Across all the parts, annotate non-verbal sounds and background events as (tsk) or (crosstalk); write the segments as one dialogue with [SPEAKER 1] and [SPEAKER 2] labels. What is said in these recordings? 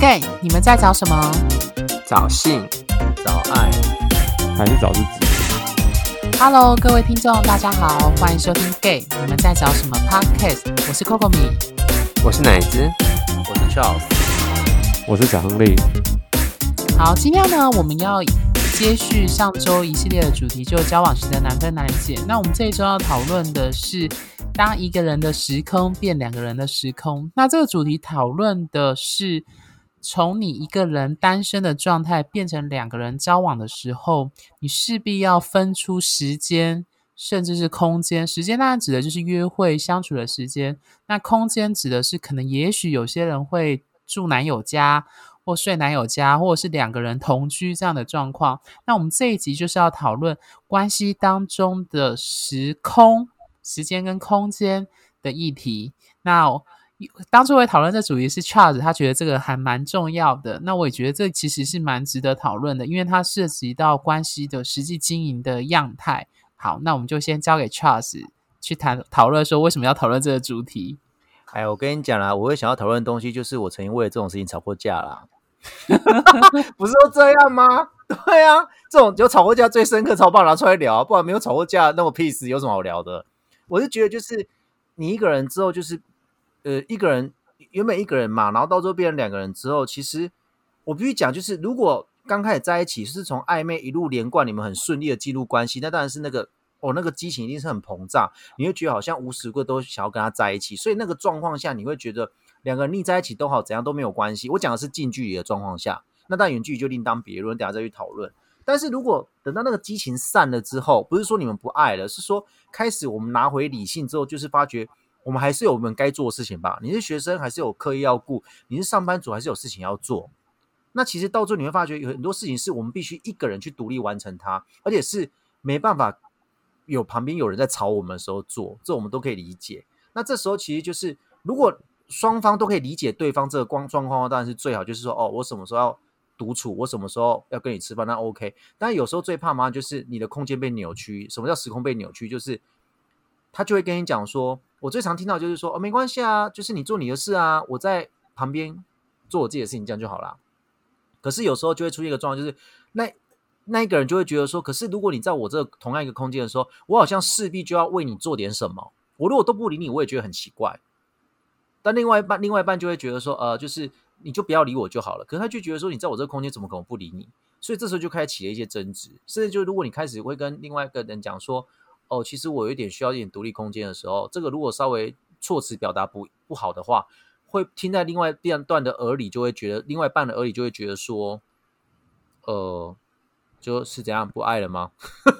[SPEAKER 1] gay，你们在找什么？
[SPEAKER 2] 找性，找爱，
[SPEAKER 3] 还是找自己
[SPEAKER 1] ？Hello，各位听众，大家好，欢迎收听 gay，你们在找什么 Podcast？我是 Coco 米，
[SPEAKER 2] 我是奶子，
[SPEAKER 4] 我是 Charles，
[SPEAKER 3] 我是小亨利。
[SPEAKER 1] 好，今天呢，我们要接续上周一系列的主题，就交往时的难分难解。那我们这一周要讨论的是。当一个人的时空变两个人的时空，那这个主题讨论的是从你一个人单身的状态变成两个人交往的时候，你势必要分出时间，甚至是空间。时间当然指的就是约会相处的时间，那空间指的是可能也许有些人会住男友家，或睡男友家，或者是两个人同居这样的状况。那我们这一集就是要讨论关系当中的时空。时间跟空间的议题，那当初会讨论这主题是 Charles，他觉得这个还蛮重要的。那我也觉得这其实是蛮值得讨论的，因为它涉及到关系的实际经营的样态。好，那我们就先交给 Charles 去谈讨论，说为什么要讨论这个主题。
[SPEAKER 4] 哎，我跟你讲啦，我会想要讨论的东西，就是我曾经为了这种事情吵过架啦。(laughs) 不是都这样吗？(laughs) 对啊，这种有吵过架最深刻、超棒拿出来聊，不然没有吵过架那么 peace，有什么好聊的？我是觉得，就是你一个人之后，就是呃，一个人原本一个人嘛，然后到最后变成两个人之后，其实我必须讲，就是如果刚开始在一起是从暧昧一路连贯，你们很顺利的进入关系，那当然是那个哦，那个激情一定是很膨胀，你会觉得好像无时无刻都想要跟他在一起，所以那个状况下，你会觉得两个人腻在一起都好，怎样都没有关系。我讲的是近距离的状况下，那但远距离就另当别论，等下再去讨论。但是如果等到那个激情散了之后，不是说你们不爱了，是说开始我们拿回理性之后，就是发觉我们还是有我们该做的事情吧。你是学生，还是有课业要顾；你是上班族，还是有事情要做。那其实到最后你会发觉，有很多事情是我们必须一个人去独立完成它，而且是没办法有旁边有人在吵我们的时候做，这我们都可以理解。那这时候其实就是，如果双方都可以理解对方这个光状况，当然是最好。就是说，哦，我什么时候要。独处，我什么时候要跟你吃饭？那 OK。但有时候最怕嘛，就是你的空间被扭曲。什么叫时空被扭曲？就是他就会跟你讲说，我最常听到就是说，哦，没关系啊，就是你做你的事啊，我在旁边做我自己的事情，这样就好了。可是有时候就会出现一个状况，就是那那一个人就会觉得说，可是如果你在我这同样一个空间的时候，我好像势必就要为你做点什么。我如果都不理你，我也觉得很奇怪。但另外一半，另外一半就会觉得说，呃，就是。你就不要理我就好了。可是他就觉得说，你在我这个空间怎么可能不理你？所以这时候就开始起了一些争执。甚至就如果你开始会跟另外一个人讲说，哦，其实我有一点需要一点独立空间的时候，这个如果稍微措辞表达不不好的话，会听在另外一段的耳里，就会觉得另外一半的耳里就会觉得说，呃，就是怎样不爱了吗？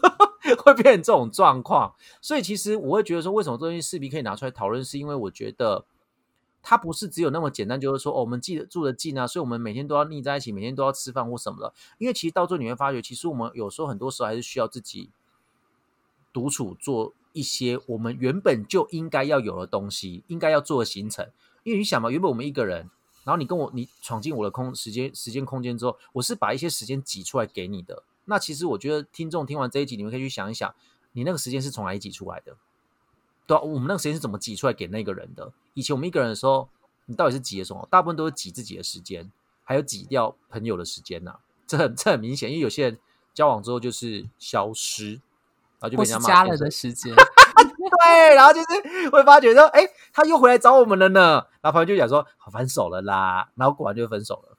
[SPEAKER 4] (laughs) 会变成这种状况。所以其实我会觉得说，为什么这些视频可以拿出来讨论，是因为我觉得。它不是只有那么简单，就是说，哦，我们记得住的近啊，所以我们每天都要腻在一起，每天都要吃饭或什么的。因为其实到最后你会发觉，其实我们有时候很多时候还是需要自己独处，做一些我们原本就应该要有的东西，应该要做的行程。因为你想嘛，原本我们一个人，然后你跟我你闯进我的空时间时间空间之后，我是把一些时间挤出来给你的。那其实我觉得听众听完这一集，你们可以去想一想，你那个时间是从哪里挤出来的？对啊，我们那个时间是怎么挤出来给那个人的？以前我们一个人的时候，你到底是挤的什么？大部分都是挤自己的时间，还有挤掉朋友的时间呐。这很这很明显，因为有些人交往之后就是消失，然后就被人家
[SPEAKER 1] 加了的时间。(laughs)
[SPEAKER 4] 对，然后就是会发觉说，哎，他又回来找我们了呢。然后朋友就讲说，好分手了啦。然后果然就分手了。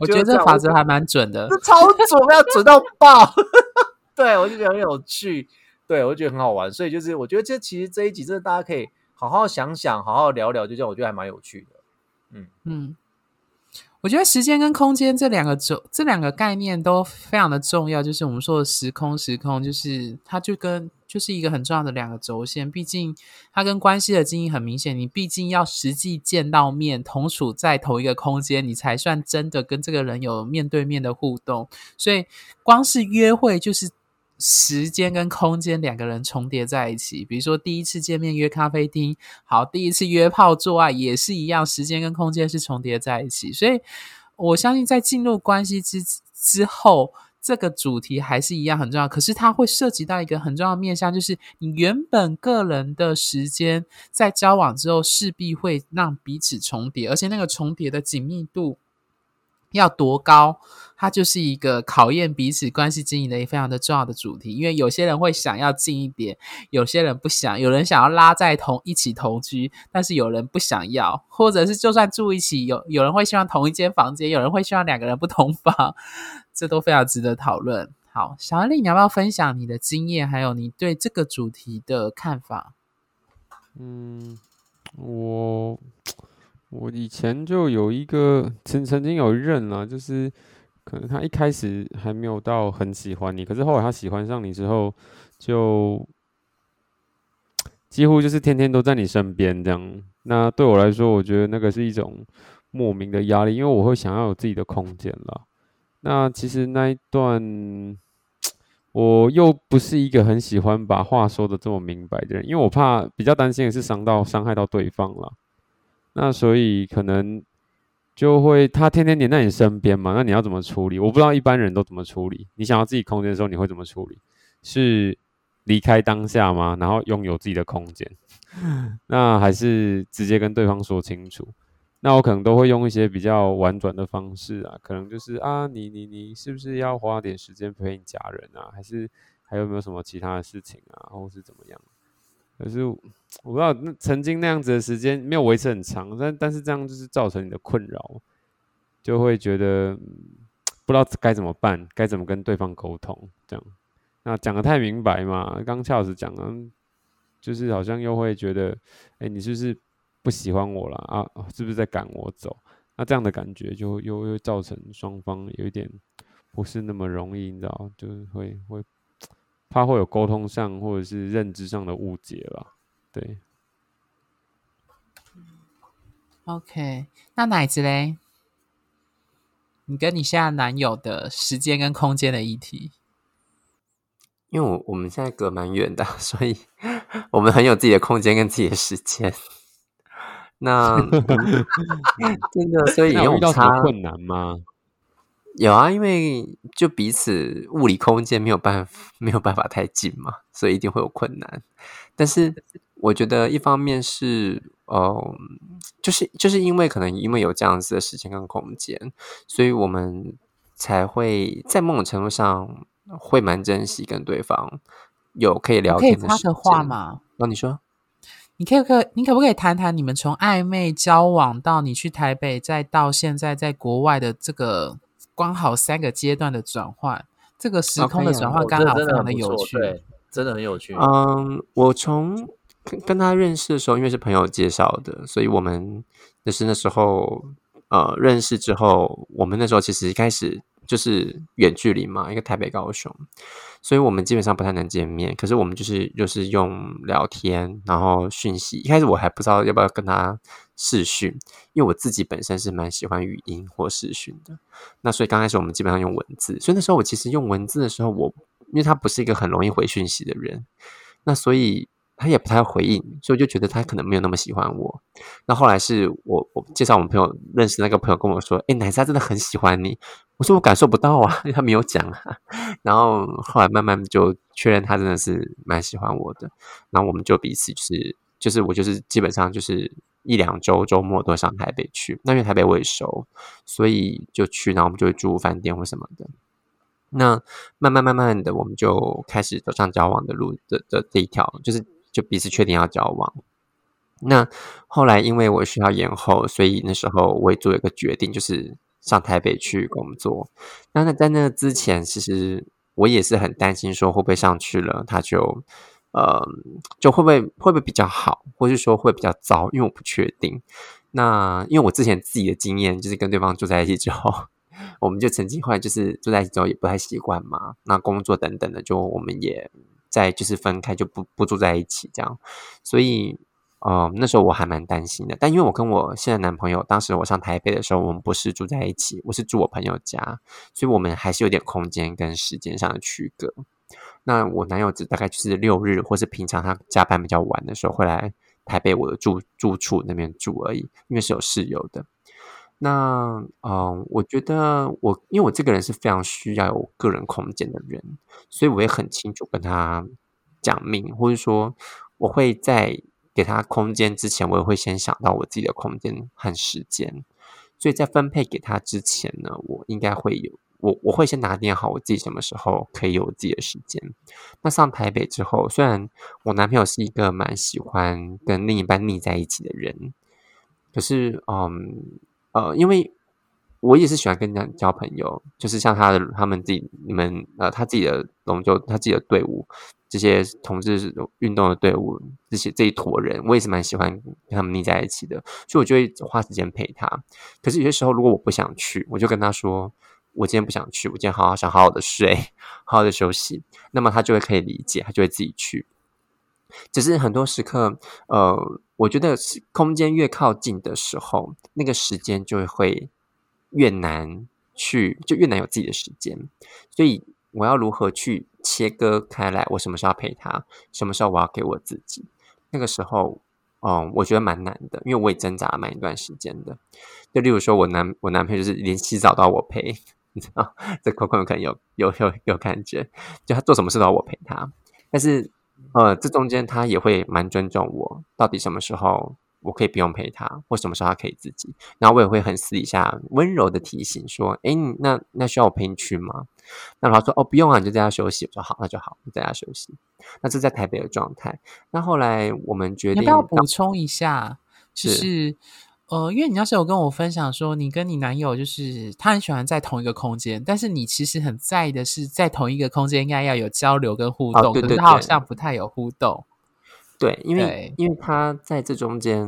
[SPEAKER 1] 我觉得这法则还蛮准的，
[SPEAKER 4] 这超准，要准到爆。(laughs) 对我就觉得很有趣。对，我觉得很好玩，所以就是我觉得这其实这一集真的大家可以好好想想，好好聊聊，就这样，我觉得还蛮有趣的。
[SPEAKER 1] 嗯嗯，我觉得时间跟空间这两个轴，这两个概念都非常的重要。就是我们说的时空，时空就是它就跟就是一个很重要的两个轴线。毕竟它跟关系的经营很明显，你毕竟要实际见到面，同处在同一个空间，你才算真的跟这个人有面对面的互动。所以光是约会就是。时间跟空间两个人重叠在一起，比如说第一次见面约咖啡厅，好，第一次约炮做爱也是一样，时间跟空间是重叠在一起。所以我相信，在进入关系之之后，这个主题还是一样很重要，可是它会涉及到一个很重要的面向，就是你原本个人的时间在交往之后，势必会让彼此重叠，而且那个重叠的紧密度。要多高，它就是一个考验彼此关系经营的一非常的重要的主题。因为有些人会想要近一点，有些人不想，有人想要拉在同一起同居，但是有人不想要，或者是就算住一起，有有人会希望同一间房间，有人会希望两个人不同房，(laughs) 这都非常值得讨论。好，小丽，你要不要分享你的经验，还有你对这个主题的看法？
[SPEAKER 3] 嗯，我。我以前就有一个曾曾经有一任啊，就是可能他一开始还没有到很喜欢你，可是后来他喜欢上你之后，就几乎就是天天都在你身边这样。那对我来说，我觉得那个是一种莫名的压力，因为我会想要有自己的空间了。那其实那一段，我又不是一个很喜欢把话说的这么明白的人，因为我怕比较担心的是伤到伤害到对方了。那所以可能就会他天天黏在你身边嘛？那你要怎么处理？我不知道一般人都怎么处理。你想要自己空间的时候，你会怎么处理？是离开当下吗？然后拥有自己的空间？(laughs) 那还是直接跟对方说清楚？那我可能都会用一些比较婉转的方式啊，可能就是啊，你你你是不是要花点时间陪你家人啊？还是还有没有什么其他的事情啊？或是怎么样？可是我不知道，那曾经那样子的时间没有维持很长，但但是这样就是造成你的困扰，就会觉得不知道该怎么办，该怎么跟对方沟通，这样那讲的太明白嘛？刚俏子讲的，就是好像又会觉得，哎，你是不是不喜欢我了啊？是不是在赶我走？那这样的感觉就又又造成双方有一点不是那么容易，你知道，就是会会。怕会有沟通上或者是认知上的误解了，对。
[SPEAKER 1] OK，那奶子嘞？你跟你现在男友的时间跟空间的议题？
[SPEAKER 2] 因为我我们现在隔蛮远的，(laughs) 所以我们很有自己的空间跟自己的时间。那 (laughs) 真的，所以
[SPEAKER 3] 遇到什么困难吗？
[SPEAKER 2] 有啊，因为就彼此物理空间没有办法 (laughs) 没有办法太近嘛，所以一定会有困难。但是我觉得一方面是，呃，就是就是因为可能因为有这样子的时间跟空间，所以我们才会在某种程度上会蛮珍惜跟对方有可以聊天的时间。
[SPEAKER 1] 话吗？
[SPEAKER 2] 那你说，
[SPEAKER 1] 你可以可你可不可以谈谈你们从暧昧交往到你去台北，再到现在在国外的这个？刚好三个阶段的转换，这个时空的转换刚好非常的有趣，
[SPEAKER 4] 对，真的很有趣。
[SPEAKER 2] 嗯，我从跟跟他认识的时候，因为是朋友介绍的，所以我们就是那时候呃认识之后，我们那时候其实一开始。就是远距离嘛，一个台北高雄，所以我们基本上不太能见面。可是我们就是就是用聊天，然后讯息。一开始我还不知道要不要跟他视讯，因为我自己本身是蛮喜欢语音或视讯的。那所以刚开始我们基本上用文字。所以那时候我其实用文字的时候，我因为他不是一个很容易回讯息的人，那所以。他也不太回应，所以我就觉得他可能没有那么喜欢我。那后来是我我介绍我们朋友认识那个朋友跟我说：“哎，奶沙真的很喜欢你。”我说：“我感受不到啊，(laughs) 他没有讲。(laughs) ”然后后来慢慢就确认他真的是蛮喜欢我的。然后我们就彼此就是就是我就是基本上就是一两周周末都上台北去。那因为台北我也熟，所以就去，然后我们就会住饭店或什么的。那慢慢慢慢的，我们就开始走上交往的路的的这一条，就是。就彼此确定要交往。那后来因为我需要延后，所以那时候我也做一个决定，就是上台北去工作。那那在那之前，其实我也是很担心，说会不会上去了，他就呃，就会不会会不会比较好，或是说会比较糟，因为我不确定。那因为我之前自己的经验，就是跟对方住在一起之后，(laughs) 我们就曾经后来就是住在一起之后也不太习惯嘛，那工作等等的，就我们也。在就是分开就不不住在一起这样，所以呃那时候我还蛮担心的。但因为我跟我现在男朋友，当时我上台北的时候，我们不是住在一起，我是住我朋友家，所以我们还是有点空间跟时间上的区隔。那我男友只大概就是六日或是平常他加班比较晚的时候会来台北我的住住处那边住而已，因为是有室友的。那嗯，我觉得我因为我这个人是非常需要有个人空间的人，所以我也很清楚跟他讲明，或者说我会在给他空间之前，我也会先想到我自己的空间和时间。所以在分配给他之前呢，我应该会有我我会先拿捏好我自己什么时候可以有自己的时间。那上台北之后，虽然我男朋友是一个蛮喜欢跟另一半腻在一起的人，可是嗯。呃，因为我也是喜欢跟人交朋友，就是像他的他们自己、你们呃，他自己的龙舟、他自己的队伍，这些同志运动的队伍，这些这一坨人，我也是蛮喜欢跟他们腻在一起的，所以我就会花时间陪他。可是有些时候，如果我不想去，我就跟他说，我今天不想去，我今天好好想好好的睡，好好的休息，那么他就会可以理解，他就会自己去。只是很多时刻，呃，我觉得空间越靠近的时候，那个时间就会越难去，就越难有自己的时间。所以我要如何去切割开来？我什么时候要陪他？什么时候我要给我自己？那个时候，嗯，我觉得蛮难的，因为我也挣扎蛮一段时间的。就例如说，我男我男朋友就是连洗澡都要我陪，(laughs) 你知道，(laughs) 这 Coco 可能有有有有感觉，就他做什么事都要我陪他，但是。呃，这中间他也会蛮尊重我，到底什么时候我可以不用陪他，或什么时候他可以自己。然后我也会很私底下温柔的提醒说：“哎，那那需要我陪你去吗？”那他说：“哦，不用啊，你就在家休息。”我说：“好，那就好，你在家休息。”那这在台北的状态。那后来我们决定
[SPEAKER 1] 要补充一下，就是。呃，因为你要是有跟我分享说，你跟你男友就是他很喜欢在同一个空间，但是你其实很在意的是在同一个空间应该要有交流跟互动，可是他好像不太有互动。
[SPEAKER 2] 对，因为因为他在这中间，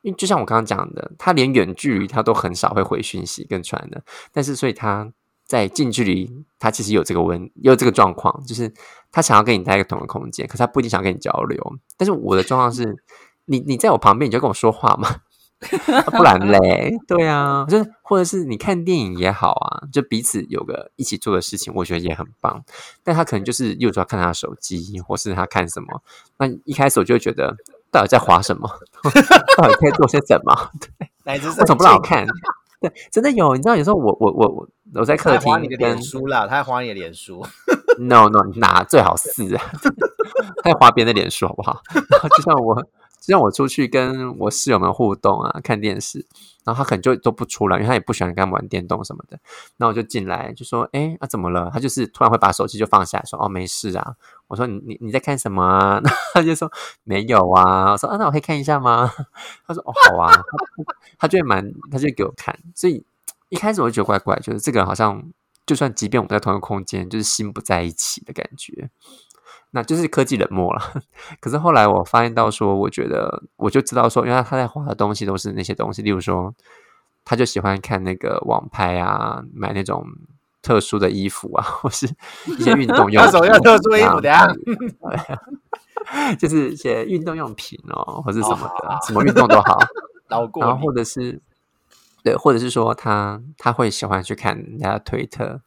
[SPEAKER 2] 因为就像我刚刚讲的，他连远距离他都很少会回讯息跟传的，但是所以他在近距离，他其实有这个问，有这个状况，就是他想要跟你待一个同一个空间，可是他不一定想跟你交流。但是我的状况是，你你在我旁边，你就跟我说话嘛。(laughs) 不然嘞，对啊，就是或者是你看电影也好啊，就彼此有个一起做的事情，我觉得也很棒。但他可能就是又主要看他的手机，或是他看什么。那一开始我就会觉得，到底在划什么？(laughs) 到底可以做些什么？(laughs) 对，我怎么不让我看？对，真的有。你知道，有时候我我我我我在客厅，
[SPEAKER 4] 你的脸书啦，他在划你的脸书。
[SPEAKER 2] No No，哪最好是啊？他在划别人的脸书，好不好？就像我。让我出去跟我室友们互动啊，看电视，然后他可能就都不出来，因为他也不喜欢跟他们玩电动什么的。那我就进来就说：“哎，那怎么了？”他就是突然会把手机就放下来说：“哦，没事啊。”我说：“你你你在看什么啊？” (laughs) 他就说：“没有啊。”我说：“啊，那我可以看一下吗？” (laughs) 他说：“哦，好啊。(laughs) ”他就会蛮，他就给我看。所以一开始我就觉得怪怪，就是这个好像就算即便我们在同一个空间，就是心不在一起的感觉。那就是科技冷漠了。(laughs) 可是后来我发现到说，我觉得我就知道说，原来他在花的东西都是那些东西，例如说，他就喜欢看那个网拍啊，买那种特殊的衣服啊，(laughs) 或是一些运动用。
[SPEAKER 4] 什么要特殊衣服的呀？
[SPEAKER 2] 就是一些运动用品哦，或是什么的，什么运动都好。(laughs) 然后或者是对，或者是说他他会喜欢去看人家的推特。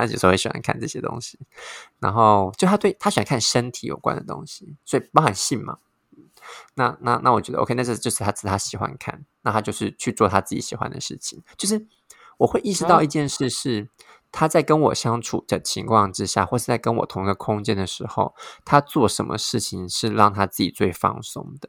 [SPEAKER 2] 他有时候会喜欢看这些东西，然后就他对他喜欢看身体有关的东西，所以包含性嘛。那那那我觉得 OK，那这就是他他喜欢看，那他就是去做他自己喜欢的事情。就是我会意识到一件事是，他在跟我相处的情况之下，或是在跟我同一个空间的时候，他做什么事情是让他自己最放松的。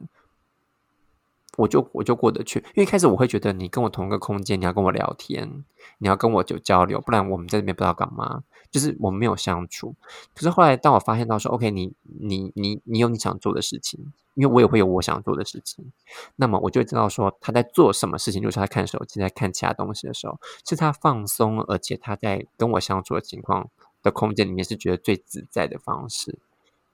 [SPEAKER 2] 我就我就过得去，因为开始我会觉得你跟我同一个空间，你要跟我聊天，你要跟我有交流，不然我们在这边不知道干嘛，就是我们没有相处。可是后来当我发现到说，OK，你你你你有你想做的事情，因为我也会有我想做的事情，那么我就会知道说他在做什么事情，就是他看手机在看其他东西的时候，是他放松，而且他在跟我相处的情况的空间里面是觉得最自在的方式。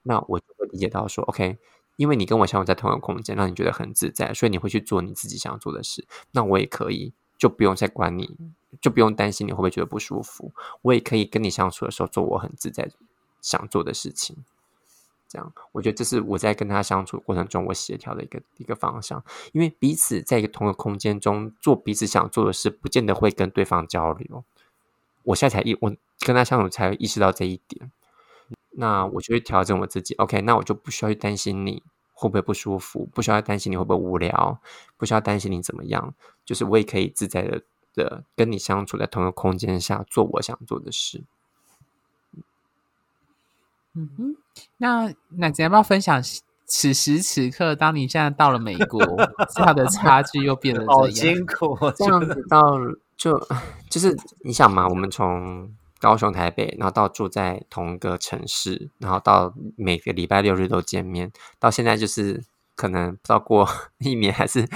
[SPEAKER 2] 那我就会理解到说，OK。因为你跟我相处在同一个空间，让你觉得很自在，所以你会去做你自己想做的事。那我也可以，就不用再管你，就不用担心你会不会觉得不舒服。我也可以跟你相处的时候做我很自在想做的事情。这样，我觉得这是我在跟他相处过程中我协调的一个一个方向。因为彼此在一个同一个空间中做彼此想做的事，不见得会跟对方交流。我现在才意，我跟他相处才意识到这一点。那我就会调整我自己，OK，那我就不需要去担心你会不会不舒服，不需要担心你会不会无聊，不需要担心你怎么样，就是我也可以自在的的跟你相处在同一个空间下，做我想做的事。
[SPEAKER 1] 嗯哼，那那你要不要分享此时此刻，当你现在到了美国，(laughs) 这样的差距又变得
[SPEAKER 4] 好
[SPEAKER 1] 怎样？
[SPEAKER 4] 辛苦哦，
[SPEAKER 2] 这样子到就 (laughs) 就是你想嘛，我们从高雄、台北，然后到住在同一个城市，然后到每个礼拜六日都见面，到现在就是可能不知道过 (laughs) 一年还是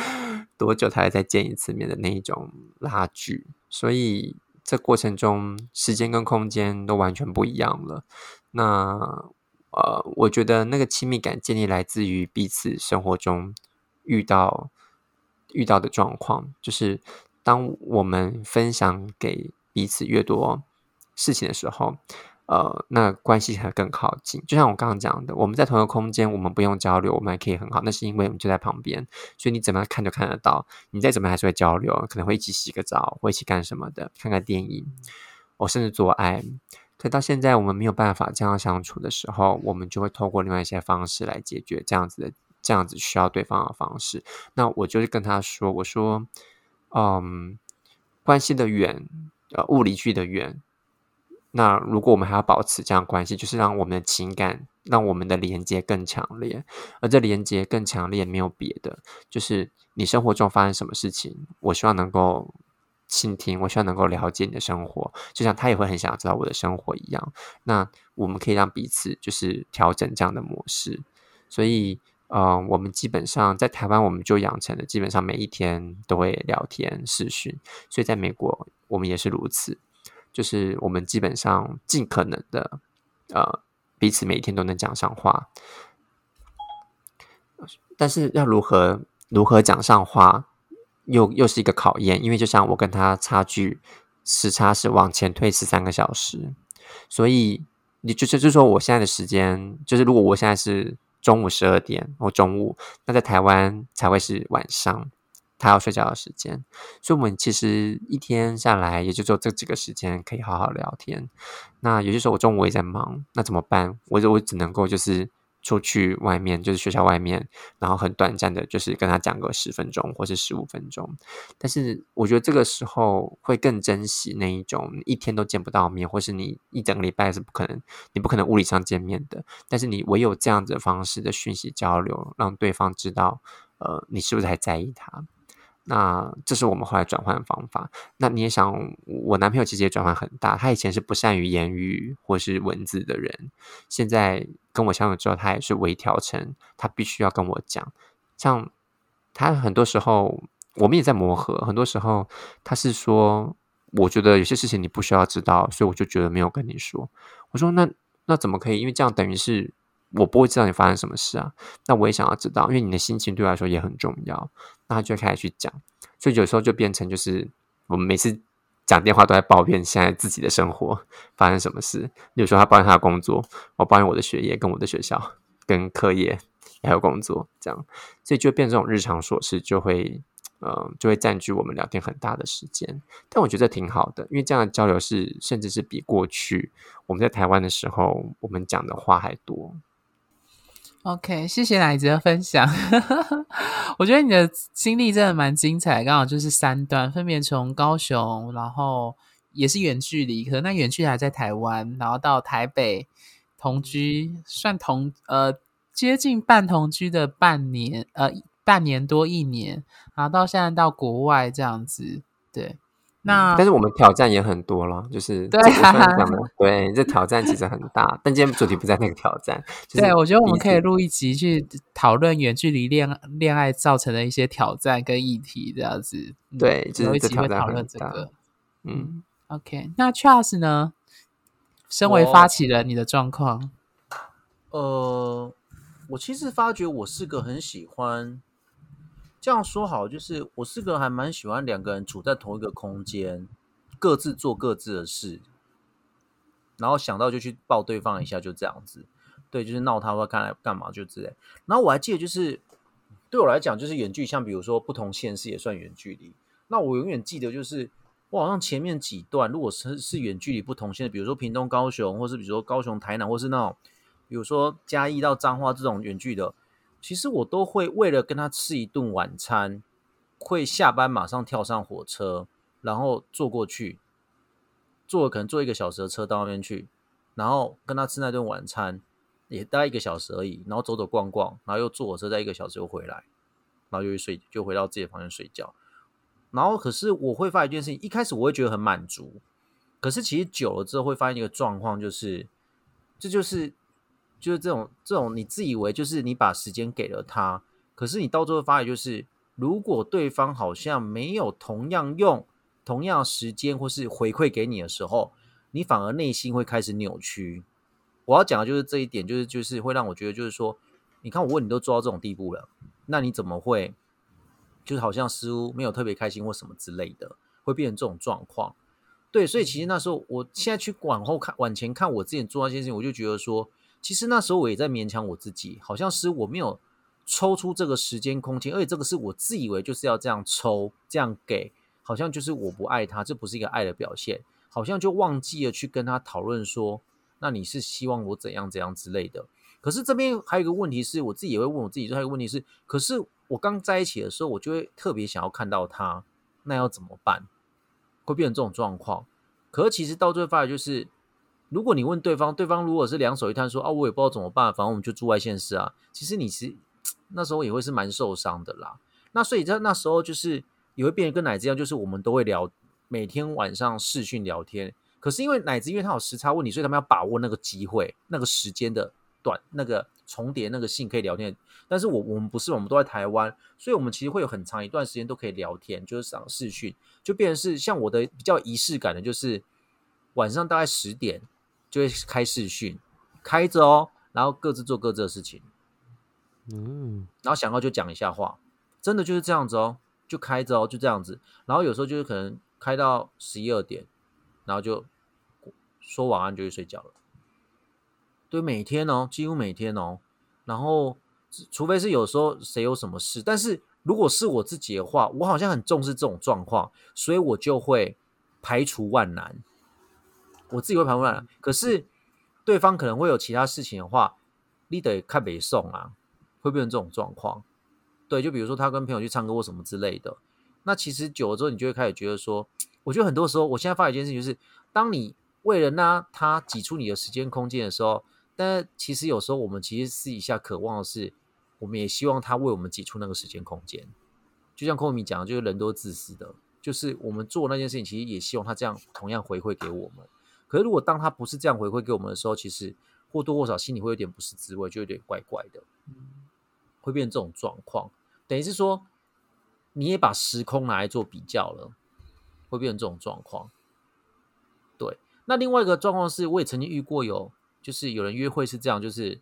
[SPEAKER 2] 多久才会再见一次面的那一种拉锯，所以这过程中时间跟空间都完全不一样了。那呃，我觉得那个亲密感建立来自于彼此生活中遇到遇到的状况，就是当我们分享给彼此越多事情的时候，呃，那关系才更靠近。就像我刚刚讲的，我们在同一个空间，我们不用交流，我们还可以很好，那是因为我们就在旁边，所以你怎么看就看得到。你再怎么还是会交流，可能会一起洗个澡，会一起干什么的，看看电影，我、甚至做爱。可到现在我们没有办法这样相处的时候，我们就会透过另外一些方式来解决这样子的这样子需要对方的方式。那我就是跟他说，我说，嗯，关系的远，呃，物理距的远。那如果我们还要保持这样关系，就是让我们的情感，让我们的连接更强烈。而这连接更强烈，没有别的，就是你生活中发生什么事情，我希望能够倾听，我希望能够了解你的生活，就像他也会很想知道我的生活一样。那我们可以让彼此就是调整这样的模式。所以，呃，我们基本上在台湾，我们就养成了基本上每一天都会聊天视讯。所以在美国，我们也是如此。就是我们基本上尽可能的，呃，彼此每一天都能讲上话，但是要如何如何讲上话，又又是一个考验，因为就像我跟他差距时差是往前推十三个小时，所以你就是就是说我现在的时间，就是如果我现在是中午十二点或中午，那在台湾才会是晚上。他要睡觉的时间，所以我们其实一天下来也就只有这几个时间可以好好聊天。那有些时候我中午也在忙，那怎么办？我就我只能够就是出去外面，就是学校外面，然后很短暂的，就是跟他讲个十分钟或是十五分钟。但是我觉得这个时候会更珍惜那一种一天都见不到面，或是你一整个礼拜是不可能，你不可能物理上见面的。但是你唯有这样子的方式的讯息交流，让对方知道，呃，你是不是还在意他。那这是我们后来转换的方法。那你也想，我男朋友其实也转换很大。他以前是不善于言语或是文字的人，现在跟我相处之后，他也是微调成他必须要跟我讲。像他很多时候，我们也在磨合。很多时候，他是说，我觉得有些事情你不需要知道，所以我就觉得没有跟你说。我说，那那怎么可以？因为这样等于是。我不会知道你发生什么事啊，那我也想要知道，因为你的心情对我来说也很重要。那他就开始去讲，所以有时候就变成就是我们每次讲电话都在抱怨现在自己的生活发生什么事。有时候他抱怨他的工作，我抱怨我的学业跟我的学校跟课业还有工作这样，所以就变这种日常琐事就会呃就会占据我们聊天很大的时间。但我觉得挺好的，因为这样的交流是甚至是比过去我们在台湾的时候我们讲的话还多。
[SPEAKER 1] OK，谢谢奶子的分享。(laughs) 我觉得你的经历真的蛮精彩，刚好就是三段，分别从高雄，然后也是远距离，可能那远距离还在台湾，然后到台北同居，算同呃接近半同居的半年，呃半年多一年，然后到现在到国外这样子，对。那
[SPEAKER 2] 但是我们挑战也很多了，就是
[SPEAKER 1] 对 (laughs)
[SPEAKER 2] 对，这挑战其实很大。但今天主题不在那个挑战，
[SPEAKER 1] 对我觉得我们可以录一集去讨论远距离恋恋爱造成的一些挑战跟议题，这样子。
[SPEAKER 2] 对，
[SPEAKER 1] 有一
[SPEAKER 2] 集
[SPEAKER 1] 会讨论这个。
[SPEAKER 2] 嗯
[SPEAKER 1] ，OK，那 Charles 呢？身为发起人，你的状况？
[SPEAKER 4] 呃，我其实发觉我是个很喜欢。这样说好，就是我是个还蛮喜欢两个人处在同一个空间，各自做各自的事，然后想到就去抱对方一下，就这样子。对，就是闹他或看来干嘛就之类。然后我还记得，就是对我来讲，就是远距，像比如说不同县市也算远距离。那我永远记得，就是我好像前面几段，如果是是远距离不同县，比如说屏东、高雄，或是比如说高雄、台南，或是那种比如说嘉义到彰化这种远距的。其实我都会为了跟他吃一顿晚餐，会下班马上跳上火车，然后坐过去，坐可能坐一个小时的车到那边去，然后跟他吃那顿晚餐，也待一个小时而已，然后走走逛逛，然后又坐火车再一个小时又回来，然后就去睡，就回到自己的房间睡觉。然后可是我会发现一件事情，一开始我会觉得很满足，可是其实久了之后会发现一个状况，就是这就是就是这种这种你自以为就是你把时间给了他，可是你到最后发现就是，如果对方好像没有同样用同样时间或是回馈给你的时候，你反而内心会开始扭曲。我要讲的就是这一点，就是就是会让我觉得就是说，你看我问你都做到这种地步了，那你怎么会就是好像似乎没有特别开心或什么之类的，会变成这种状况？对，所以其实那时候，我现在去往后看、往前看，我之前做那些事情，我就觉得说，其实那时候我也在勉强我自己，好像是我没有抽出这个时间空间，而且这个是我自以为就是要这样抽、这样给，好像就是我不爱他，这不是一个爱的表现，好像就忘记了去跟他讨论说，那你是希望我怎样怎样之类的。可是这边还有一个问题是，我自己也会问我自己，就还有一个问题是，可是我刚在一起的时候，我就会特别想要看到他，那要怎么办？会变成这种状况。可是其实到最后发现，就是如果你问对方，对方如果是两手一摊说啊，我也不知道怎么办，反正我们就住外县市啊。其实你是那时候也会是蛮受伤的啦。那所以在那时候就是也会变得跟奶子一样，就是我们都会聊，每天晚上视讯聊天。可是因为奶子因为他有时差问题，所以他们要把握那个机会、那个时间的短、那个重叠、那个性可以聊天。但是我我们不是，我们都在台湾，所以我们其实会有很长一段时间都可以聊天，就是上视讯，就变成是像我的比较仪式感的，就是晚上大概十点就会开视讯，开着哦，然后各自做各自的事情，
[SPEAKER 3] 嗯，
[SPEAKER 4] 然后想到就讲一下话，真的就是这样子哦，就开着哦，就这样子。然后有时候就是可能开到十一二点，然后就说晚安就去睡觉了。对，每天哦，几乎每天哦。然后除非是有时候谁有什么事，但是如果是我自己的话，我好像很重视这种状况，所以我就会排除万难。我自己会排除万难，可是对方可能会有其他事情的话，你得看北宋啊，会变成这种状况。对，就比如说他跟朋友去唱歌或什么之类的，那其实久了之后，你就会开始觉得说，我觉得很多时候，我现在发现一件事情，就是当你为了呢他挤出你的时间空间的时候，但其实有时候我们其实私底下渴望的是，我们也希望他为我们挤出那个时间空间。就像空米讲的，就是人都自私的，就是我们做那件事情，其实也希望他这样同样回馈给我们。可是如果当他不是这样回馈给我们的时候，其实或多或少心里会有点不是滋味，就有点怪怪的，会变成这种状况。等于是说，你也把时空拿来做比较了，会变成这种状况。对，那另外一个状况是，我也曾经遇过有，就是有人约会是这样，就是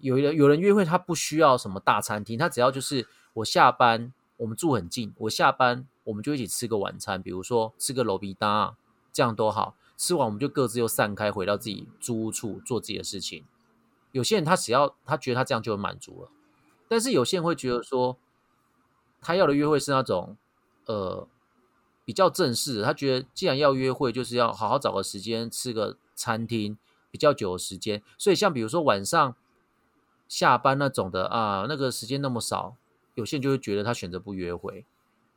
[SPEAKER 4] 有人有人约会，他不需要什么大餐厅，他只要就是我下班，我们住很近，我下班我们就一起吃个晚餐，比如说吃个楼比搭，这样都好。吃完我们就各自又散开，回到自己租屋处做自己的事情。有些人他只要他觉得他这样就很满足了，但是有些人会觉得说，他要的约会是那种呃比较正式。他觉得既然要约会，就是要好好找个时间吃个餐厅比较久的时间。所以像比如说晚上下班那种的啊，那个时间那么少，有些人就会觉得他选择不约会。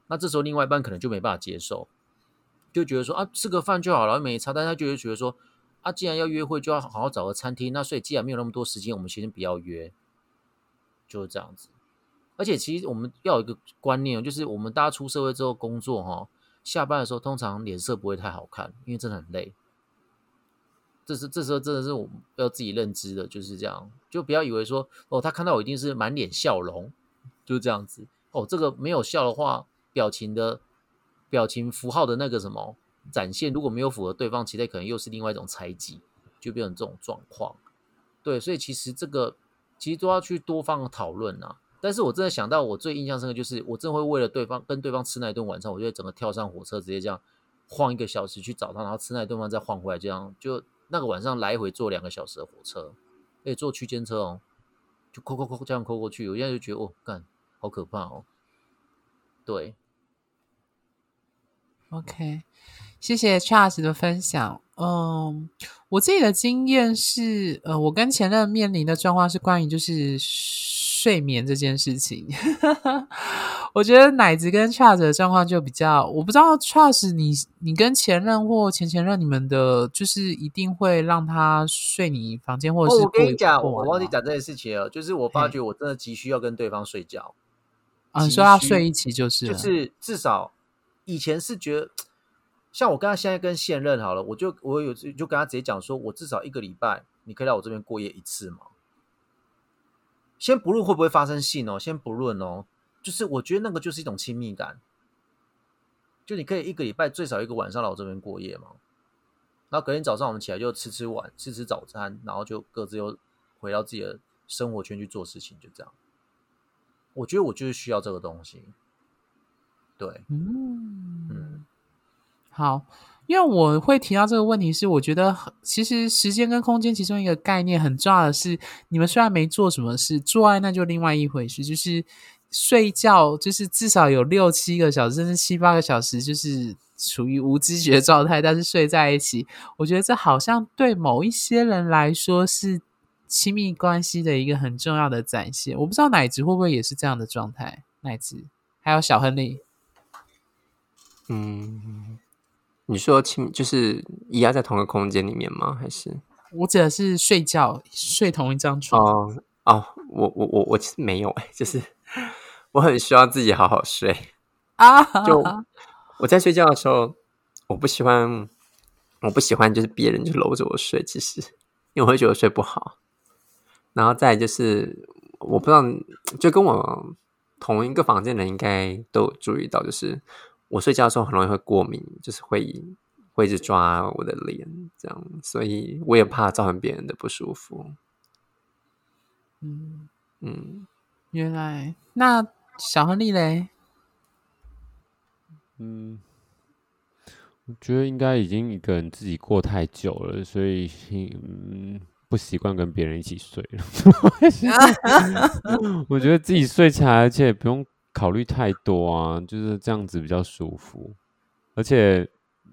[SPEAKER 4] 那这时候另外一半可能就没办法接受。就觉得说啊，吃个饭就好了，没差。但他就会觉得说啊，既然要约会，就要好好找个餐厅。那所以既然没有那么多时间，我们先不要约，就是这样子。而且其实我们要有一个观念，就是我们大家出社会之后工作哈，下班的时候通常脸色不会太好看，因为真的很累。这是这时候真的是我们要自己认知的，就是这样。就不要以为说哦，他看到我一定是满脸笑容，就是这样子。哦，这个没有笑的话，表情的。表情符号的那个什么展现，如果没有符合对方期待，可能又是另外一种猜忌，就变成这种状况。对，所以其实这个其实都要去多方讨论啊。但是我真的想到，我最印象深刻就是，我真会为了对方跟对方吃那一顿晚餐，我就会整个跳上火车，直接这样晃一个小时去找他，然后吃那一顿饭再晃回来，这样就那个晚上来回坐两个小时的火车，哎，坐区间车哦，就扣扣扣这样扣过去，我现在就觉得哦，干好可怕哦，对。
[SPEAKER 1] OK，谢谢 Charles 的分享。嗯，我自己的经验是，呃，我跟前任面临的状况是关于就是睡眠这件事情。(laughs) 我觉得奶子跟 Charles 的状况就比较，我不知道 Charles 你你跟前任或前前任你们的，就是一定会让他睡你房间，或者
[SPEAKER 4] 哦，
[SPEAKER 1] 是
[SPEAKER 4] 我跟你讲，我我忘记讲这件事情了，就是我发觉我真的急需要跟对方睡觉，
[SPEAKER 1] 啊，说要睡一起就是了
[SPEAKER 4] 就是至少以前是觉得，像我跟他现在跟现任好了，我就我有就跟他直接讲说，我至少一个礼拜你可以来我这边过夜一次嘛？先不论会不会发生性哦，先不论哦，就是我觉得那个就是一种亲密感，就你可以一个礼拜最少一个晚上来我这边过夜嘛，然后隔天早上我们起来就吃吃晚吃吃早餐，然后就各自又回到自己的生活圈去做事情，就这样。我觉得我就是需要这个东西，对，
[SPEAKER 1] 嗯
[SPEAKER 4] 嗯，
[SPEAKER 1] 好，因为我会提到这个问题，是我觉得很其实时间跟空间其中一个概念很重要的是，你们虽然没做什么事，做爱那就另外一回事，就是睡觉，就是至少有六七个小时，甚至七八个小时，就是处于无知觉状态，但是睡在一起，我觉得这好像对某一些人来说是亲密关系的一个很重要的展现。我不知道奶子会不会也是这样的状态，奶子还有小亨利。
[SPEAKER 2] 嗯，你说亲就是一样在同一个空间里面吗？还是
[SPEAKER 1] 我指的是睡觉，睡同一张床。
[SPEAKER 2] 哦哦，我我我我其实没有哎，就是 (laughs) 我很需要自己好好睡。
[SPEAKER 1] 啊，(laughs)
[SPEAKER 2] 就我在睡觉的时候，我不喜欢，我不喜欢就是别人就搂着我睡，其实因为我会觉得睡不好。然后再就是，我不知道，就跟我同一个房间的人应该都有注意到，就是我睡觉的时候很容易会过敏，就是会会一直抓我的脸，这样，所以我也怕造成别人的不舒服。
[SPEAKER 1] 嗯，
[SPEAKER 2] 嗯，
[SPEAKER 1] 原来那小亨利嘞？
[SPEAKER 3] 嗯，我觉得应该已经一个人自己过太久了，所以嗯不习惯跟别人一起睡了。(laughs) 我觉得自己睡起来，而且不用考虑太多啊，就是这样子比较舒服。而且，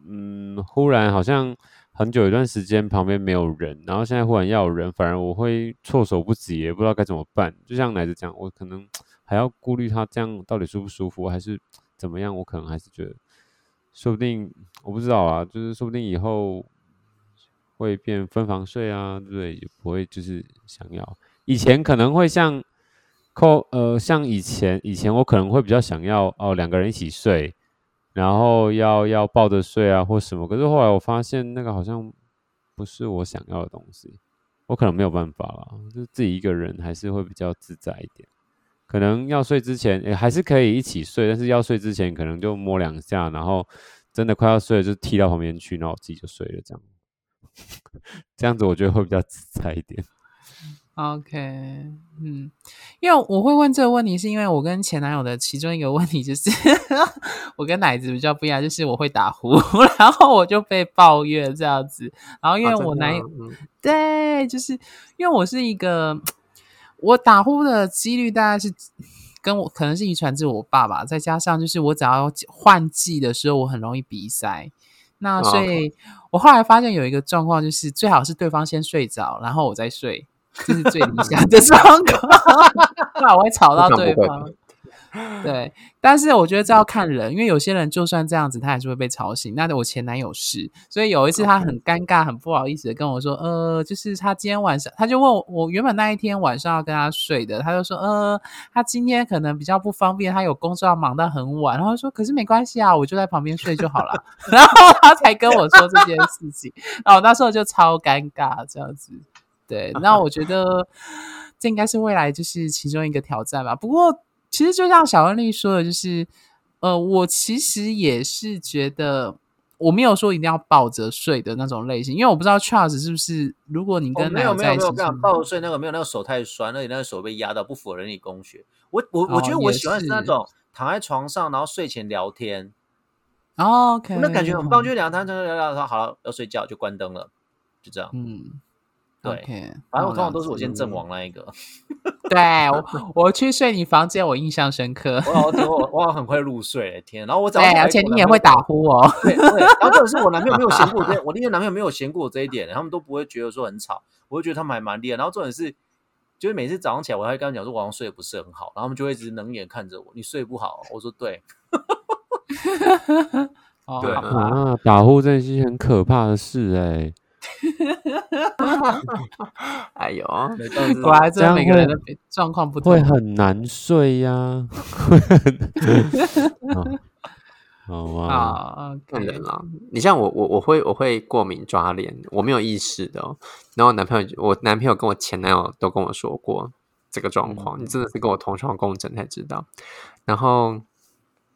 [SPEAKER 3] 嗯，忽然好像很久一段时间旁边没有人，然后现在忽然要有人，反而我会措手不及，也不知道该怎么办。就像奶子讲，我可能 (tsk) 还要顾虑他这样到底舒不舒服，还是怎么样？我可能还是觉得，说不定我不知道啊，就是说不定以后会变分房睡啊，对不对？也不会就是想要。以前可能会像扣呃，像以前以前我可能会比较想要哦，两个人一起睡，然后要要抱着睡啊或什么。可是后来我发现那个好像不是我想要的东西，我可能没有办法啦，就自己一个人还是会比较自在一点。可能要睡之前，也还是可以一起睡，但是要睡之前可能就摸两下，然后真的快要睡了就踢到旁边去，然后我自己就睡了，这样，(laughs) 这样子我觉得会比较自在一点。
[SPEAKER 1] OK，嗯，因为我会问这个问题，是因为我跟前男友的其中一个问题就是，(laughs) 我跟奶子比较不一样，就是我会打呼，(laughs) 然后我就被抱怨这样子，然后因为我男友、对，就是因为我是一个，我打呼的几率大概是跟我可能是遗传自我爸爸，再加上就是我只要换季的时候，我很容易鼻塞。那
[SPEAKER 2] 哦
[SPEAKER 1] 所以，我后来发现有一个状况，就是最好是对方先睡着，然后我再睡，这是最理想 (laughs) 的状况，(laughs) 不然我会吵到对方。对，但是我觉得这要看人，因为有些人就算这样子，他还是会被吵醒。那我前男友是，所以有一次他很尴尬、很不好意思的跟我说，呃，就是他今天晚上，他就问我，我原本那一天晚上要跟他睡的，他就说，呃，他今天可能比较不方便，他有工作要忙到很晚，然后说，可是没关系啊，我就在旁边睡就好了。然后他才跟我说这件事情，然后我那时候就超尴尬，这样子。对，那我觉得这应该是未来就是其中一个挑战吧。不过，其实就像小恩丽说的，就是呃，我其实也是觉得我没有说一定要抱着睡的那种类型，因为我不知道 Charles 是不是，如果你
[SPEAKER 4] 哦
[SPEAKER 1] 跟
[SPEAKER 4] 没有没有没有，抱着睡那个没有，那个手太酸，而且那个手被压到，不符合人体工学。我我我觉得我喜欢是那种躺在床上，然后睡前聊天，
[SPEAKER 1] 哦 OK，
[SPEAKER 4] 那感觉很棒。就是两天聊聊聊说好了要睡觉就关灯了，就这样。
[SPEAKER 1] 嗯，
[SPEAKER 4] 对反正我通常都是我先阵亡那一个，(laughs)
[SPEAKER 1] 对我我去睡你房间，我印象深刻。
[SPEAKER 4] 我好像我我很快入睡，天！然后我
[SPEAKER 1] 早
[SPEAKER 4] 上
[SPEAKER 1] 而且你也会打呼哦。
[SPEAKER 4] 对对，然后就是我男朋友没有嫌过我这，(laughs) 我那个男朋友没有嫌过我这一点，他们都不会觉得说很吵，我会觉得他们还蛮厉害。然后重点是，就是每次早上起来，我还会跟他们讲说，晚上睡得不是很好，然后他们就会一直冷眼看着我，你睡不好？我说对，(laughs)
[SPEAKER 1] 哦
[SPEAKER 4] 对
[SPEAKER 3] 啊，打呼真的是一件很可怕的事哎、(laughs)
[SPEAKER 2] 哎呦，
[SPEAKER 1] 果然这
[SPEAKER 3] 这样
[SPEAKER 1] 每个人的状况不同
[SPEAKER 3] 会。很难睡呀、(laughs) 会很哦好啊，
[SPEAKER 1] 啊，OK，
[SPEAKER 2] 看人啦。你像我，我我会我会过敏抓脸，我没有意识的、哦。然后男朋友，我男朋友跟我前男友都跟我说过这个状况，你真的是跟我同床共枕才知道。然后，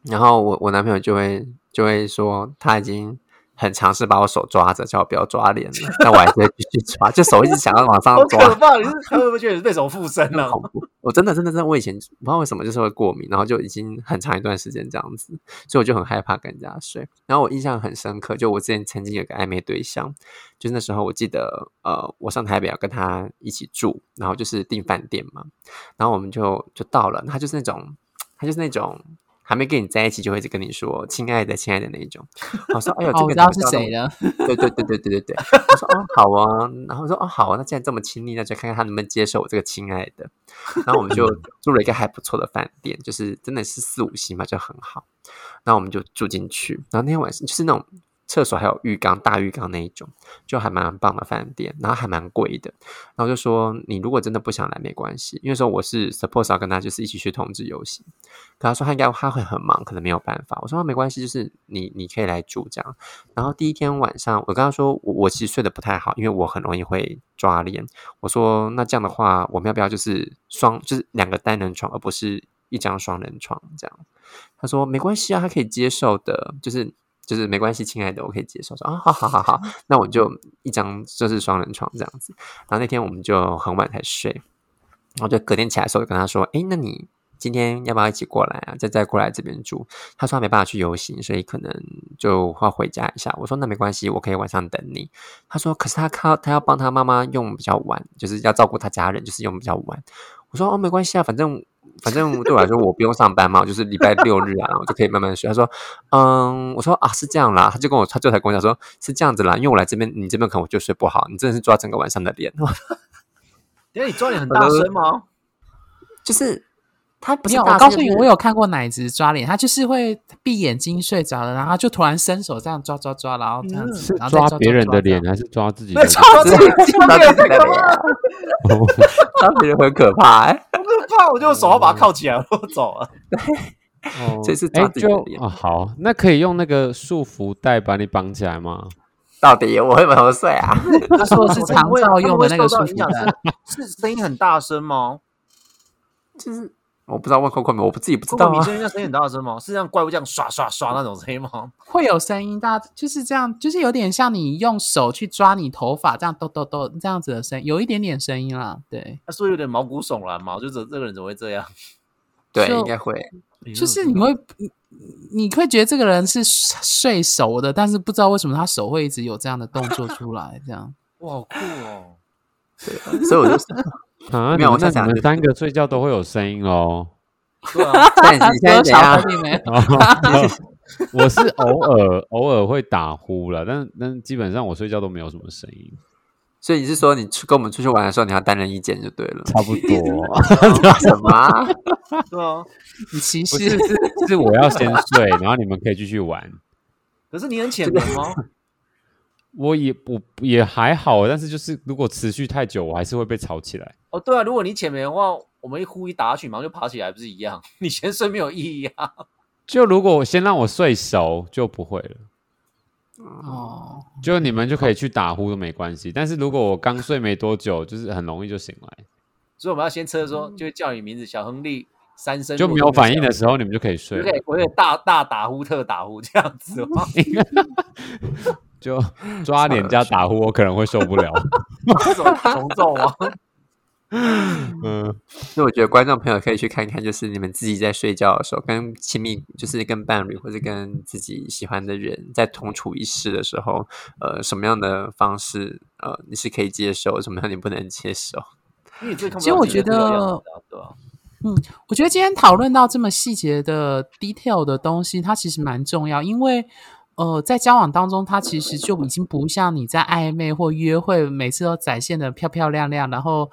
[SPEAKER 2] 然后我我男朋友就会就会说他已经很尝试把我手抓着，叫我不要抓脸了，但我还是会继续抓，就手一直想要往上抓
[SPEAKER 4] 好
[SPEAKER 2] 抓
[SPEAKER 4] 可。怕！你是他会不会觉得你被什么附身 (laughs) 了？
[SPEAKER 2] 恐怖！我真的真的真的，我以前不知道为什么就是会过敏，然后就已经很长一段时间这样子，所以我就很害怕跟人家睡。然后我印象很深刻，就我之前曾经有个暧昧对象，就是那时候我记得，呃，我上台北要跟他一起住，然后就是订饭店嘛，然后我们就就到了，他就是那种，他就是那种。还没跟你在一起，就会一直跟你说“亲爱的，亲爱的”那一种。(laughs) 我说：“哎呦，这
[SPEAKER 1] 哦，
[SPEAKER 2] 个
[SPEAKER 1] 我知道是谁了。
[SPEAKER 2] 对对对对对对对，我说哦好啊，然后我说哦好啊，那既然这么亲密，那就看看他能不能接受我这个亲爱的。然后我们就 (laughs) 住了一个还不错的饭店，就是真的是四五星嘛，就很好。然后我们就住进去，然后那天晚上就是那种厕所还有浴缸，大浴缸那一种，就还蛮棒的饭店，然后还蛮贵的。然后就说你如果真的不想来没关系，因为说我是 suppose 要跟他就是一起去同志游行，可他说他应该他会很忙，可能没有办法。我说、没关系，就是你你可以来住这样。然后第一天晚上，我跟他说我我其实睡得不太好，因为我很容易会抓脸。我说那这样的话，我们要不要就是双就是两个单人床，而不是一张双人床这样？他说没关系啊，他可以接受的，就是就是没关系，亲爱的，我可以接受。说啊，好好好好，(laughs) 那我就一张就是双人床这样子。然后那天我们就很晚才睡，然后就隔天起来的时候就跟他说，诶，那你今天要不要一起过来啊？再再过来这边住？他说他没办法去游行，所以可能就要回家一下。我说那没关系，我可以晚上等你。他说可是他靠他要帮他妈妈用比较晚，就是要照顾他家人，就是用比较晚。我说哦没关系啊，反正反正对我来说我不用上班嘛，我就是礼拜六日啊，我就可以慢慢睡。他说嗯，我说啊是这样啦，他就跟我他就才跟我讲说是这样子啦，因为我来这边你这边可能我就睡不好，你真的是抓整个晚上的脸，
[SPEAKER 4] 因为你抓脸很大声吗？(laughs)
[SPEAKER 2] 就是他不
[SPEAKER 1] 没有，
[SPEAKER 2] 是大声
[SPEAKER 1] 我告诉你，我有看过奶子抓脸，他就是会闭眼睛睡着了，然后他就突然伸手这样抓抓抓，然后这样子，
[SPEAKER 3] 是
[SPEAKER 1] 然后
[SPEAKER 3] 抓别人的脸还是抓自己的
[SPEAKER 4] 对，
[SPEAKER 3] 脸？(laughs)
[SPEAKER 4] 抓自己 (laughs) 抓别人太可怕了，
[SPEAKER 3] 哦
[SPEAKER 2] 他别人很可怕、
[SPEAKER 4] 怕！我就手要把它铐起来，我走了。
[SPEAKER 3] 哦
[SPEAKER 2] 这是
[SPEAKER 3] 哎就
[SPEAKER 2] 脸
[SPEAKER 3] 啊好，那可以用那个束缚带把你绑起来吗？
[SPEAKER 2] 到底我会不会睡啊？
[SPEAKER 1] 他说的是长照用的那个束缚带，(laughs)
[SPEAKER 4] 是声音很大声吗？
[SPEAKER 2] 就是我不知道问 Coco 没，我不自己不知道啊。
[SPEAKER 4] 米声音那声音很大声吗？是像怪物这样刷刷刷那种声音吗？(laughs)
[SPEAKER 1] 会有声音，大就是这样，就是有点像你用手去抓你头发这样抖抖抖这样子的声音，有一点点声音啦，对，
[SPEAKER 4] 他说有点毛骨悚然嘛，我就这这个人怎么会这样？(laughs)
[SPEAKER 2] 对，应该会。
[SPEAKER 1] 就是你会你你会觉得这个人是睡熟的，但是不知道为什么他手会一直有这样的动作出来，这样。(laughs)
[SPEAKER 4] 哇，好酷哦！
[SPEAKER 2] 对啊，所以我就
[SPEAKER 3] 啊，
[SPEAKER 2] 没有
[SPEAKER 3] 那你们三个睡觉都会有声音哦。
[SPEAKER 4] 对啊，(laughs)
[SPEAKER 2] 那你现在怎
[SPEAKER 1] 只有小
[SPEAKER 2] 样
[SPEAKER 1] 分？(laughs) 你没有
[SPEAKER 3] 哦 (laughs) 我是偶尔偶尔会打呼了，但但基本上我睡觉都没有什么声音，
[SPEAKER 2] 所以你是说你去跟我们出去玩的时候，你要单人一间就对了？
[SPEAKER 3] 差不多。
[SPEAKER 2] 什么啊？
[SPEAKER 4] 对啊。
[SPEAKER 1] 你歧视，
[SPEAKER 3] 是是我要先睡，然后你们可以继续玩。
[SPEAKER 4] 可是你很浅眠吗？
[SPEAKER 3] 我也我也还好，但是就是如果持续太久，我还是会被吵起来。
[SPEAKER 4] 哦，对啊，如果你浅眠的话，我们一呼一打下去，马上就爬起来，不是一样？(laughs) (laughs) 你先睡没有意义啊。
[SPEAKER 3] 就如果我先让我睡熟，就不会了。
[SPEAKER 1] 哦，
[SPEAKER 3] 就你们就可以去打呼都没关系，但是如果我刚睡没多久，就是很容易就醒来，
[SPEAKER 4] 所以我们要先测说，就会叫你名字小亨利三声，
[SPEAKER 3] 就没有反应的时候，你们就可以睡了
[SPEAKER 4] 我可以。我可以大大打呼特打呼这样子吗？(laughs)
[SPEAKER 3] 就抓脸加打呼，我可能会受不了。(laughs)
[SPEAKER 4] 重奏吗？(laughs)
[SPEAKER 3] 嗯，
[SPEAKER 2] 所以我觉得观众朋友可以去看看，就是你们自己在睡觉的时候，跟亲密，就是跟伴侣或者跟自己喜欢的人在同处一室的时候，呃，什么样的方式，呃，你是可以接受，什么样你不能接受？
[SPEAKER 1] 其实我觉得
[SPEAKER 4] 样子啊对吧？
[SPEAKER 1] 我觉得今天讨论到这么细节的 detail 的东西，它其实蛮重要，因为呃，在交往当中，他其实就已经不像你在暧昧或约会，每次都展现的漂漂亮亮，然后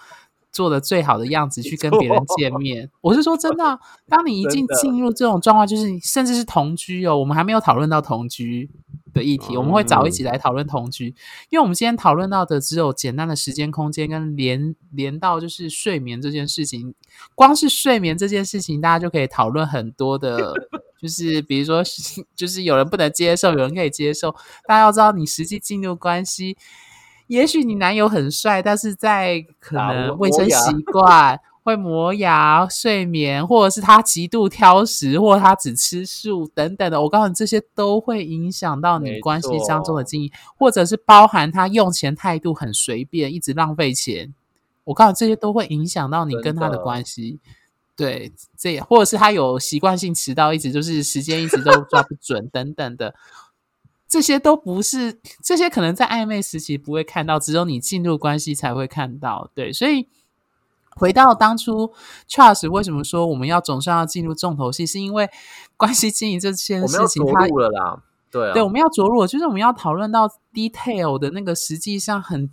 [SPEAKER 1] 做的最好的样子去跟别人见面。我是说真的啊，当你一 (laughs) 进进入这种状况，就是甚至是同居哦，我们还没有讨论到同居的议题，我们会早一起来讨论同居，因为我们今天讨论到的只有简单的时间空间跟连连到就是睡眠这件事情，光是睡眠这件事情，大家就可以讨论很多的。就是比如说，(laughs) 就是有人不能接受，有人可以接受。大家要知道，你实际进入关系，也许你男友很帅，但是在可
[SPEAKER 4] 啊
[SPEAKER 1] 能卫生习惯、会磨牙、睡眠，或者是他极度挑食，或者他只吃素等等的，我告诉你，这些都会影响到你关系当中的经营，或者是包含他用钱态度很随便，一直浪费钱。我告诉你，这些都会影响到你跟他的
[SPEAKER 4] 的
[SPEAKER 1] 关系。对，这也或者是他有习惯性迟到，一直就是时间一直都抓不准等等的，这些都不是，这些可能在暧昧时期不会看到，只有你进入关系才会看到。对，所以回到当初 Charles 为什么说我们要总算要进入重头戏，是因为关系经营这件
[SPEAKER 4] 我们要
[SPEAKER 1] 事情，它
[SPEAKER 4] 着陆了啦。对啊，
[SPEAKER 1] 对，我们要着落，就是我们要讨论到 detail 的那个实际上很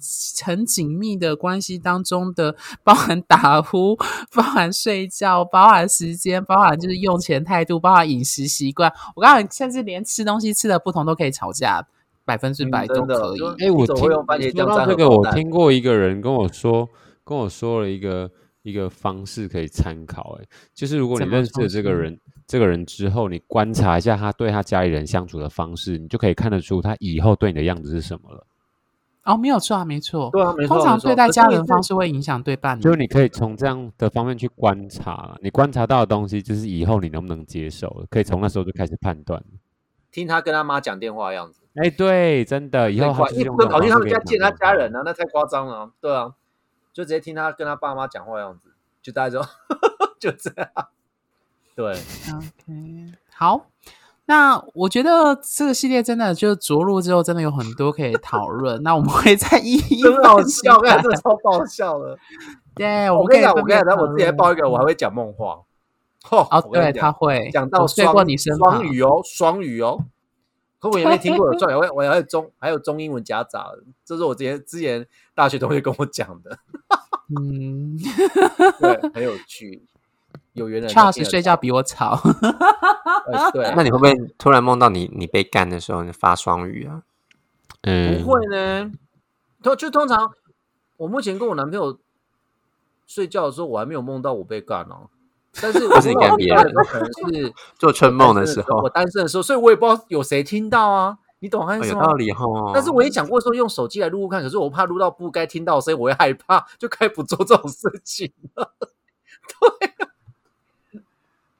[SPEAKER 1] 很紧密的关系当中的，包含打呼、包含睡觉、包含时间、包含就是用钱态度、包含饮食习惯。我告诉你，甚至连吃东西吃的不同都可以吵架，百分之
[SPEAKER 4] 嗯
[SPEAKER 1] 百都可以。
[SPEAKER 4] 就
[SPEAKER 3] 哎、我听
[SPEAKER 4] 你怎么会用番茄
[SPEAKER 3] 说到这个，
[SPEAKER 4] 荷包蛋
[SPEAKER 3] 我听过一个人跟我说，跟我说了一个一个方式可以参考。哎，就是如果你认识
[SPEAKER 1] 的
[SPEAKER 3] 这个人，这个人之后，你观察一下他对他家里人相处的方式，你就可以看得出他以后对你的样子是什么了。
[SPEAKER 1] 哦，没有错啊，没错。
[SPEAKER 4] 对啊，没错。
[SPEAKER 1] 通常对待家人方式会影响对伴侣。
[SPEAKER 3] 就是你可以从这样的方面去观察，你观察到的东西，就是以后你能不能接受了，可以从那时候就开始判断。
[SPEAKER 4] 听他跟他妈讲电话的样子，
[SPEAKER 3] 哎，对，真的，以后他
[SPEAKER 4] 太夸
[SPEAKER 3] 就是用这种
[SPEAKER 4] 一不能跑去他们家见他家人啊，那太夸张了啊。对啊，就直接听他跟他爸妈讲话的样子，就大家就 (laughs) 就这样。对
[SPEAKER 1] ，OK，好，那我觉得这个系列真的就着陆之后，真的有很多可以讨论。那我们会再一一
[SPEAKER 4] 真好笑，看
[SPEAKER 1] 看
[SPEAKER 4] 这个超爆笑的。
[SPEAKER 1] 对，我
[SPEAKER 4] 我跟你讲，我跟你讲，我自己报一个，我还会讲梦话。哦
[SPEAKER 1] 哦，对，他会
[SPEAKER 4] 讲到
[SPEAKER 1] 我睡过
[SPEAKER 4] 双
[SPEAKER 1] 你身旁，
[SPEAKER 4] 双语哦，双语哦。可我也没听过有双语，我我还有中还有中英文夹杂，这是我之前之前大学同学跟我讲的，(laughs)
[SPEAKER 1] 嗯
[SPEAKER 4] 对，很有趣。有缘人都听
[SPEAKER 1] ，Charles 睡觉，比我吵，(laughs)
[SPEAKER 4] 呃对，
[SPEAKER 2] 那你会不会突然梦到你你被干的时候，你发双语啊？
[SPEAKER 3] 嗯，
[SPEAKER 4] 不会呢。通就通常我目前跟我男朋友睡觉的时候，我还没有梦到我被干哦。但是 (laughs) 我
[SPEAKER 2] 是你
[SPEAKER 4] 梦到我被
[SPEAKER 2] 干别人
[SPEAKER 4] 可能是 (laughs)
[SPEAKER 2] 做春梦的时候
[SPEAKER 4] 我，单身的时候，所以我也不知道有谁听到啊。你懂我意思吗？
[SPEAKER 2] 哦有道理哦。
[SPEAKER 4] 但是我也讲过说用手机来录录看，可是我怕录到不该听到的声音，我会害怕，就开始不做这种事情了。对啊，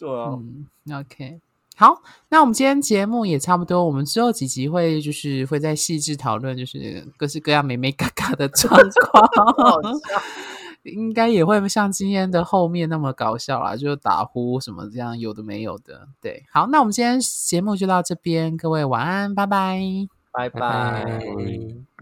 [SPEAKER 4] 对啊，
[SPEAKER 1] 嗯，OK。好，那我们今天节目也差不多，我们之后几集会就是会再细致讨论，就是各式各样美美嘎嘎的状况。(laughs) (laughs) 应该也会像今天的后面那么搞笑啦，就打呼什么这样有的没有的。对，好，那我们今天节目就到这边，各位晚安，拜拜。
[SPEAKER 4] 拜
[SPEAKER 2] 拜
[SPEAKER 4] 拜。
[SPEAKER 2] 拜。